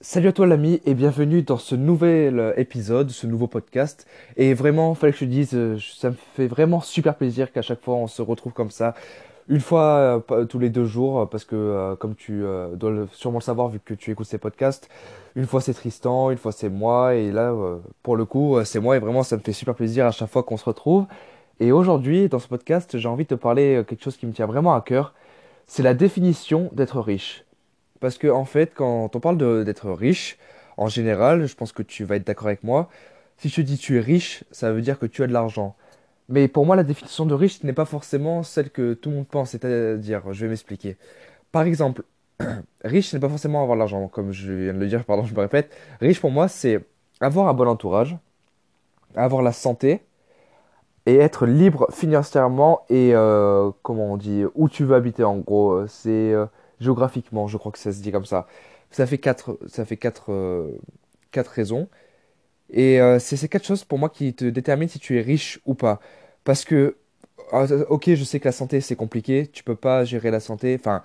Salut à toi l'ami et bienvenue dans ce nouvel euh, épisode, ce nouveau podcast. Et vraiment, fallait que je te dise, euh, ça me fait vraiment super plaisir qu'à chaque fois on se retrouve comme ça, une fois euh, tous les deux jours, parce que comme tu dois sûrement le savoir vu que tu écoutes ces podcasts, une fois c'est Tristan, une fois c'est moi, et là pour le coup c'est moi et vraiment ça me fait super plaisir à chaque fois qu'on se retrouve. Et aujourd'hui dans ce podcast j'ai envie de te parler quelque chose qui me tient vraiment à cœur, c'est la définition d'être riche. Parce que, en fait, quand on parle d'être riche, en général, je pense que tu vas être d'accord avec moi. Si je te dis tu es riche, ça veut dire que tu as de l'argent. Mais pour moi, la définition de riche n'est pas forcément celle que tout le monde pense. C'est-à-dire, je vais m'expliquer. Par exemple, riche n'est pas forcément avoir de l'argent, comme je viens de le dire, pardon, je me répète. Riche pour moi, c'est avoir un bon entourage, avoir la santé et être libre financièrement et, euh, comment on dit, où tu veux habiter en gros. C'est. Euh, géographiquement, je crois que ça se dit comme ça. Ça fait quatre, ça fait quatre, euh, quatre raisons. Et euh, c'est ces quatre choses pour moi qui te déterminent si tu es riche ou pas. Parce que, ah, ok, je sais que la santé c'est compliqué, tu peux pas gérer la santé. Enfin,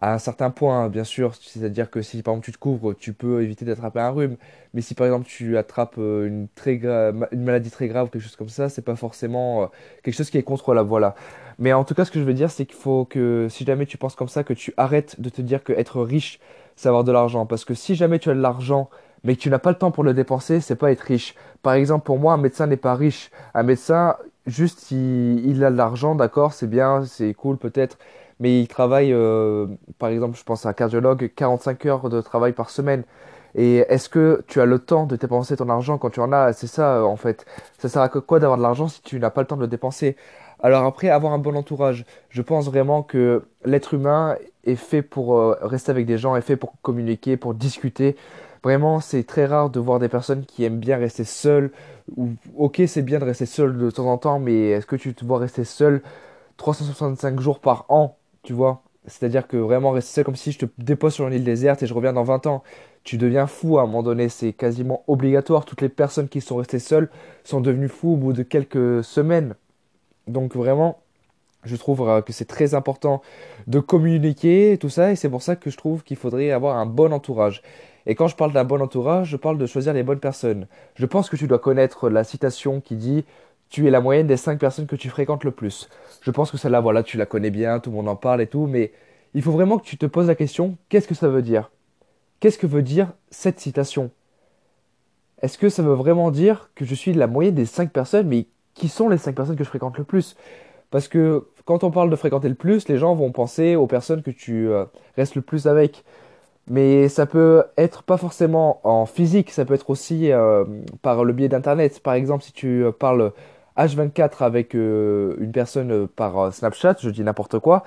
à un certain point, bien sûr. C'est-à-dire que si par exemple tu te couvres, tu peux éviter d'attraper un rhume. Mais si par exemple tu attrapes euh, une, très une maladie très grave ou quelque chose comme ça, c'est pas forcément euh, quelque chose qui est contre la voilà. Mais en tout cas, ce que je veux dire, c'est qu'il faut que si jamais tu penses comme ça, que tu arrêtes de te dire que être riche, c'est avoir de l'argent. Parce que si jamais tu as de l'argent, mais que tu n'as pas le temps pour le dépenser, c'est pas être riche. Par exemple, pour moi, un médecin n'est pas riche. Un médecin, juste, il a de l'argent, d'accord, c'est bien, c'est cool peut-être mais il travaille, euh, par exemple, je pense à un cardiologue, 45 heures de travail par semaine. Et est-ce que tu as le temps de dépenser ton argent quand tu en as? C'est ça, euh, en fait. Ça sert à quoi d'avoir de l'argent si tu n'as pas le temps de le dépenser? Alors après, avoir un bon entourage. Je pense vraiment que l'être humain est fait pour euh, rester avec des gens, est fait pour communiquer, pour discuter. Vraiment, c'est très rare de voir des personnes qui aiment bien rester seules. Ou, ok, c'est bien de rester seul de temps en temps, mais est-ce que tu te vois rester seul 365 jours par an? Tu vois. C'est-à-dire que vraiment rester seul comme si je te dépose sur une île déserte et je reviens dans 20 ans. Tu deviens fou à un moment donné, c'est quasiment obligatoire. Toutes les personnes qui sont restées seules sont devenues fous au bout de quelques semaines. Donc vraiment, je trouve euh, que c'est très important de communiquer tout ça, et c'est pour ça que je trouve qu'il faudrait avoir un bon entourage. Et quand je parle d'un bon entourage, je parle de choisir les bonnes personnes. Je pense que tu dois connaître la citation qui dit tu es la moyenne des 5 personnes que tu fréquentes le plus. Je pense que celle-là, voilà, tu la connais bien, tout le monde en parle et tout, mais il faut vraiment que tu te poses la question, qu'est-ce que ça veut dire? Qu'est-ce que veut dire cette citation? Est-ce que ça veut vraiment dire que je suis la moyenne des 5 personnes, mais qui sont les 5 personnes que je fréquente le plus? Parce que quand on parle de fréquenter le plus, les gens vont penser aux personnes que tu euh, restes le plus avec. Mais ça peut être pas forcément en physique, ça peut être aussi euh, par le biais d'Internet. Par exemple, si tu euh, parles H24 avec euh, une personne euh, par euh, Snapchat, je dis n'importe quoi,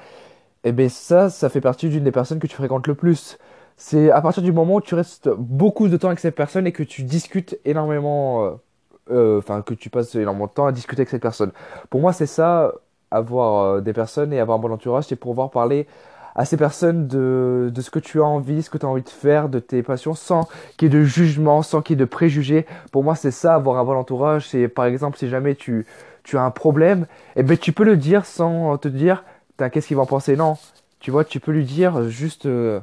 et eh bien ça, ça fait partie d'une des personnes que tu fréquentes le plus. C'est à partir du moment où tu restes beaucoup de temps avec cette personne et que tu discutes énormément, enfin que tu passes énormément de temps à discuter avec cette personne. Pour moi, c'est ça, avoir des personnes et avoir un bon entourage, c'est pouvoir parler à ces personnes de, de ce que tu as envie, ce que tu as envie de faire, de tes passions, sans qu'il y ait de jugement, sans qu'il y ait de préjugés. Pour moi, c'est ça, avoir un bon entourage. C'est par exemple, si jamais tu, tu as un problème, eh ben, tu peux le dire sans te dire, qu'est-ce qu'il va en penser? Non, tu vois, tu peux lui dire juste euh,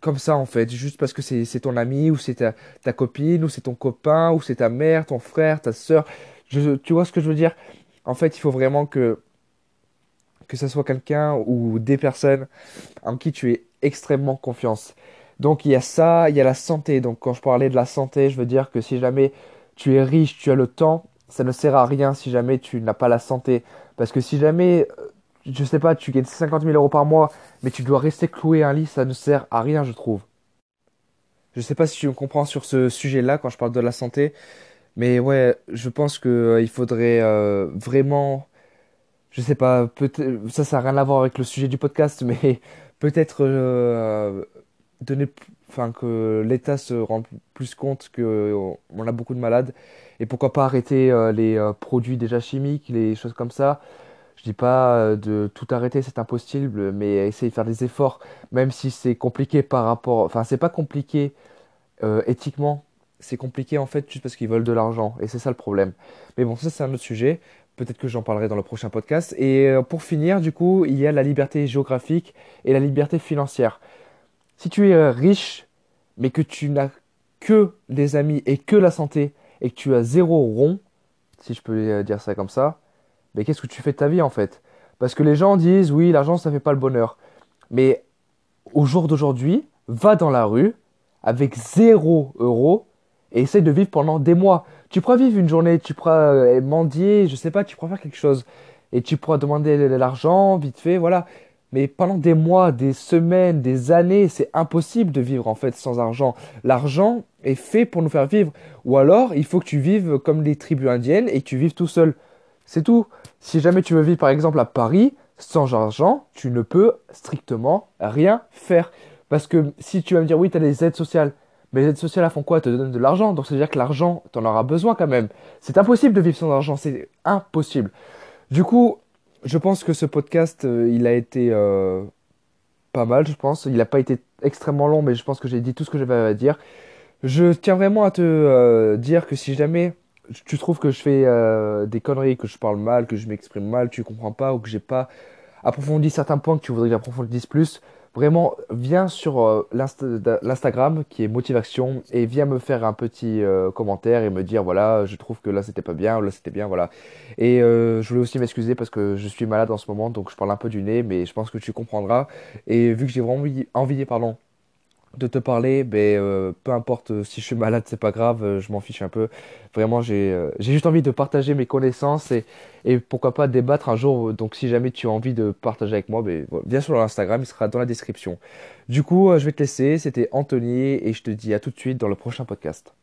comme ça, en fait, juste parce que c'est ton ami, ou c'est ta, ta, copine, ou c'est ton copain, ou c'est ta mère, ton frère, ta soeur. Je, tu vois ce que je veux dire? En fait, il faut vraiment que que ce soit quelqu'un ou des personnes en qui tu es extrêmement confiance. Donc il y a ça, il y a la santé. Donc quand je parlais de la santé, je veux dire que si jamais tu es riche, tu as le temps, ça ne sert à rien si jamais tu n'as pas la santé. Parce que si jamais, euh, je sais pas, tu gagnes 50 000 euros par mois, mais tu dois rester cloué à un lit, ça ne sert à rien, je trouve. Je sais pas si tu me comprends sur ce sujet-là quand je parle de la santé, mais ouais, je pense qu'il euh, faudrait euh, vraiment je sais pas, ça, ça n'a rien à voir avec le sujet du podcast, mais peut-être euh, donner, enfin, que l'État se rende plus compte qu'on a beaucoup de malades et pourquoi pas arrêter euh, les euh, produits déjà chimiques, les choses comme ça. Je dis pas de tout arrêter, c'est impossible, mais essayer de faire des efforts, même si c'est compliqué par rapport, enfin, c'est pas compliqué éthiquement, c'est compliqué en fait juste parce qu'ils veulent de l'argent et c'est ça le problème. Mais bon, ça c'est un autre sujet. Peut-être que j'en parlerai dans le prochain podcast. Et euh, pour finir, du coup, il y a la liberté géographique et la liberté financière. Si tu es euh, riche, mais que tu n'as que des amis et que la santé, et que tu as zéro rond, si je peux euh, dire ça comme ça, mais qu'est-ce que tu fais de ta vie en fait? Parce que les gens disent oui, l'argent ça fait pas le bonheur. Mais au jour d'aujourd'hui, va dans la rue avec zéro euro et essaye de vivre pendant des mois. Tu pourras vivre une journée, tu pourras euh, mendier, je sais pas, tu pourras faire quelque chose et tu pourras demander l'argent vite fait, voilà. Mais pendant des mois, des semaines, des années, c'est impossible de vivre en fait sans argent. L'argent est fait pour nous faire vivre. Ou alors, il faut que tu vives comme les tribus indiennes et que tu vives tout seul. C'est tout. Si jamais tu veux vivre par exemple à Paris, sans argent, tu ne peux strictement rien faire. Parce que si tu vas me dire oui, tu as des aides sociales, mais les aides sociales, font quoi? Te donnent de l'argent. Donc, ça veut dire que l'argent, tu en auras besoin quand même. C'est impossible de vivre sans argent. C'est impossible. Du coup, je pense que ce podcast, euh, il a été euh, pas mal, je pense. Il n'a pas été extrêmement long, mais je pense que j'ai dit tout ce que j'avais à dire. Je tiens vraiment à te euh, dire que si jamais tu trouves que je fais des conneries, que je parle mal, que je m'exprime mal, tu comprends pas ou que j'ai pas approfondi certains points que tu voudrais que j'approfondisse plus, vraiment, viens sur euh, l'Instagram qui est Motivation et viens me faire un petit euh, commentaire et me dire voilà, je trouve que là c'était pas bien là c'était bien, voilà. Et euh, je voulais aussi m'excuser parce que je suis malade en ce moment donc je parle un peu du nez, mais je pense que tu comprendras. Et vu que j'ai vraiment envie, envie pardon, de te parler, ben, euh, peu importe euh, si je suis malade, c'est pas grave, euh, je m'en fiche un peu. Vraiment, j'ai juste envie de partager mes connaissances et, pourquoi pas débattre un jour. Donc, si jamais tu as envie de partager avec moi, ben, viens sur l'Instagram, sera dans la description. Du coup, je vais te laisser. C'était Anthony et je te dis à tout de suite dans le prochain podcast.